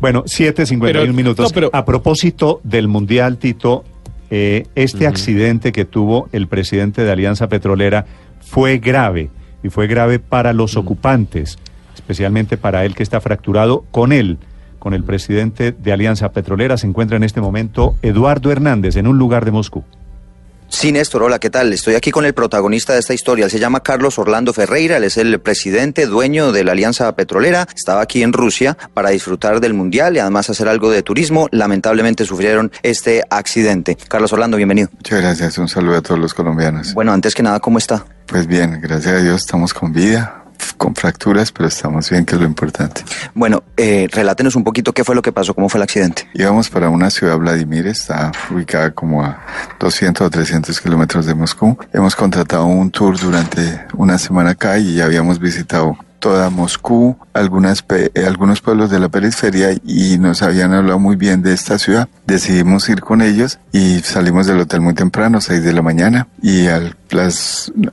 Bueno, 7.51 minutos. A propósito del Mundial, Tito, eh, este accidente que tuvo el presidente de Alianza Petrolera fue grave y fue grave para los ocupantes, especialmente para él que está fracturado con él. Con el presidente de Alianza Petrolera se encuentra en este momento Eduardo Hernández en un lugar de Moscú. Sí, Néstor, hola, ¿qué tal? Estoy aquí con el protagonista de esta historia. Él se llama Carlos Orlando Ferreira, él es el presidente, dueño de la Alianza Petrolera. Estaba aquí en Rusia para disfrutar del Mundial y además hacer algo de turismo. Lamentablemente sufrieron este accidente. Carlos Orlando, bienvenido. Muchas gracias, un saludo a todos los colombianos. Bueno, antes que nada, ¿cómo está? Pues bien, gracias a Dios estamos con vida con fracturas, pero estamos bien, que es lo importante. Bueno, eh, relátenos un poquito qué fue lo que pasó, cómo fue el accidente. Íbamos para una ciudad, Vladimir, está ubicada como a 200 o 300 kilómetros de Moscú. Hemos contratado un tour durante una semana acá y ya habíamos visitado toda Moscú, algunas algunos pueblos de la periferia y nos habían hablado muy bien de esta ciudad. Decidimos ir con ellos y salimos del hotel muy temprano, 6 de la mañana, y al,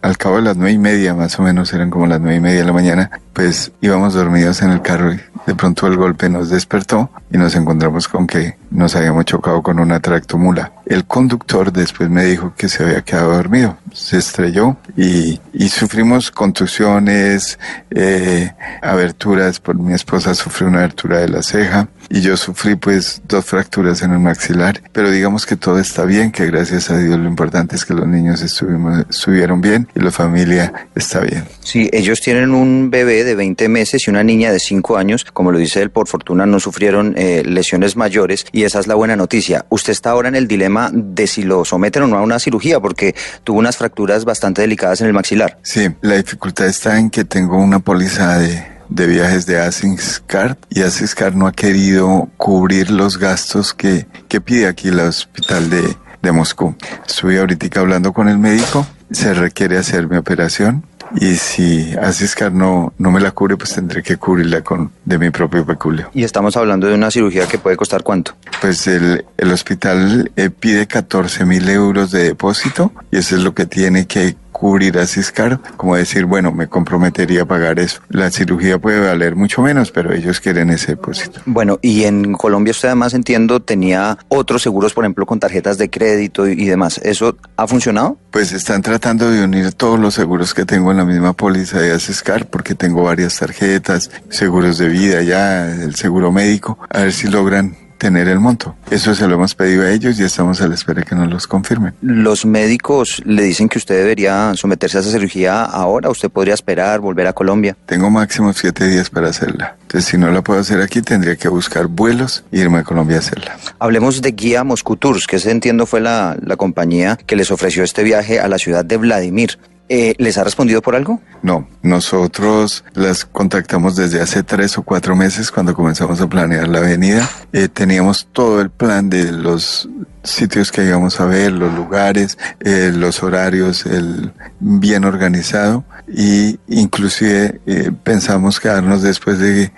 al cabo de las nueve y media, más o menos, eran como las nueve y media de la mañana, pues íbamos dormidos en el carro y de pronto el golpe nos despertó y nos encontramos con que nos habíamos chocado con una tractomula. El conductor después me dijo que se había quedado dormido, se estrelló y, y sufrimos contusiones, eh, aberturas, por mi esposa sufrió una abertura de la ceja y yo sufrí pues dos fracturas en el maxilar, pero digamos que todo está bien, que gracias a Dios lo importante es que los niños estuvimos, estuvieron bien y la familia está bien. Sí, ellos tienen un bebé de 20 meses y una niña de 5 años, como lo dice él, por fortuna no sufrieron eh, lesiones mayores y esa es la buena noticia. Usted está ahora en el dilema de si lo someten o no a una cirugía porque tuvo unas fracturas bastante delicadas en el maxilar. Sí, la dificultad está en que tengo una póliza de de viajes de Asinscar y Asinscar no ha querido cubrir los gastos que, que pide aquí el hospital de, de Moscú. Estuve ahorita hablando con el médico, se requiere hacer mi operación y si Asiscar no, no me la cubre, pues tendré que cubrirla con de mi propio peculio. Y estamos hablando de una cirugía que puede costar cuánto? Pues el, el hospital eh, pide 14 mil euros de depósito y eso es lo que tiene que cubrir a Ciscar, como decir, bueno, me comprometería a pagar eso. La cirugía puede valer mucho menos, pero ellos quieren ese depósito. Bueno, y en Colombia usted además entiendo tenía otros seguros, por ejemplo, con tarjetas de crédito y, demás. ¿Eso ha funcionado? Pues están tratando de unir todos los seguros que tengo en la misma póliza de Asiscar, porque tengo varias tarjetas, seguros de vida ya, el seguro médico, a ver si logran tener el monto. Eso se lo hemos pedido a ellos y estamos a la espera que nos los confirmen. ¿Los médicos le dicen que usted debería someterse a esa cirugía ahora? ¿Usted podría esperar, volver a Colombia? Tengo máximo siete días para hacerla. Entonces, si no la puedo hacer aquí, tendría que buscar vuelos e irme a Colombia a hacerla. Hablemos de Guía Moscú Tours, que se entiendo fue la, la compañía que les ofreció este viaje a la ciudad de Vladimir. Eh, ¿Les ha respondido por algo? No, nosotros las contactamos desde hace tres o cuatro meses cuando comenzamos a planear la avenida. Eh, teníamos todo el plan de los sitios que íbamos a ver, los lugares, eh, los horarios, el bien organizado y inclusive eh, pensamos quedarnos después de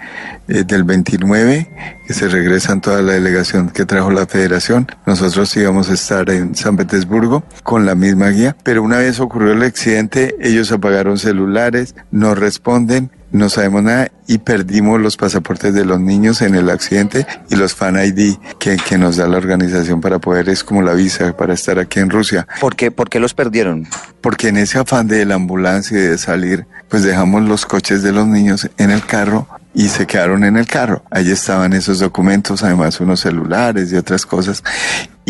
eh, del 29 que se regresan toda la delegación que trajo la federación. Nosotros íbamos a estar en San Petersburgo con la misma guía, pero una vez ocurrió el accidente, ellos apagaron celulares, no responden no sabemos nada y perdimos los pasaportes de los niños en el accidente y los fan ID que, que nos da la organización para poder, es como la visa para estar aquí en Rusia. ¿Por qué, ¿Por qué los perdieron? Porque en ese afán de la ambulancia y de salir, pues dejamos los coches de los niños en el carro y se quedaron en el carro. Allí estaban esos documentos, además unos celulares y otras cosas.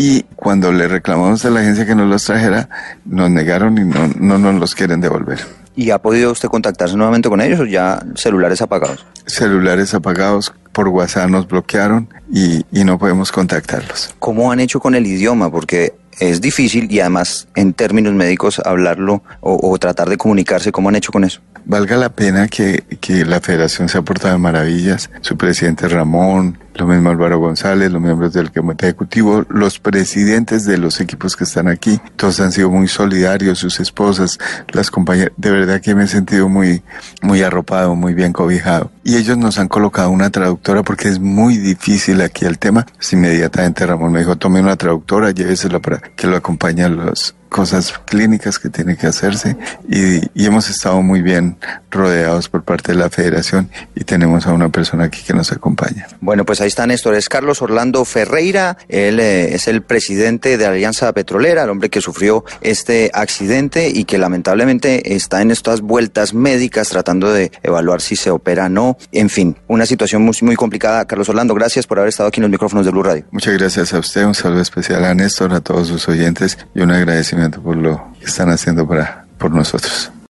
Y cuando le reclamamos a la agencia que nos los trajera, nos negaron y no, no nos los quieren devolver. ¿Y ha podido usted contactarse nuevamente con ellos o ya celulares apagados? Celulares apagados, por WhatsApp nos bloquearon y, y no podemos contactarlos. ¿Cómo han hecho con el idioma? Porque es difícil y además en términos médicos hablarlo o, o, tratar de comunicarse. ¿Cómo han hecho con eso? Valga la pena que, que la federación se ha portado de maravillas. Su presidente Ramón, lo mismo Álvaro González, los miembros del comité ejecutivo, los presidentes de los equipos que están aquí, todos han sido muy solidarios, sus esposas, las compañeras, de verdad que me he sentido muy, muy arropado, muy bien cobijado. Y ellos nos han colocado una traductora porque es muy difícil aquí el tema. Pues inmediatamente Ramón me dijo, tome una traductora, llévesela para que lo acompañe a los, cosas clínicas que tiene que hacerse y, y, hemos estado muy bien rodeados por parte de la federación y tenemos a una persona aquí que nos acompaña. Bueno, pues ahí está Néstor, es Carlos Orlando Ferreira, él eh, es el presidente de la Alianza Petrolera, el hombre que sufrió este accidente y que lamentablemente está en estas vueltas médicas tratando de evaluar si se opera o no. En fin, una situación muy, muy complicada. Carlos Orlando, gracias por haber estado aquí en los micrófonos de Blue Radio. Muchas gracias a usted, un saludo especial a Néstor, a todos sus oyentes y un agradecimiento por lo que están haciendo para, por nosotros.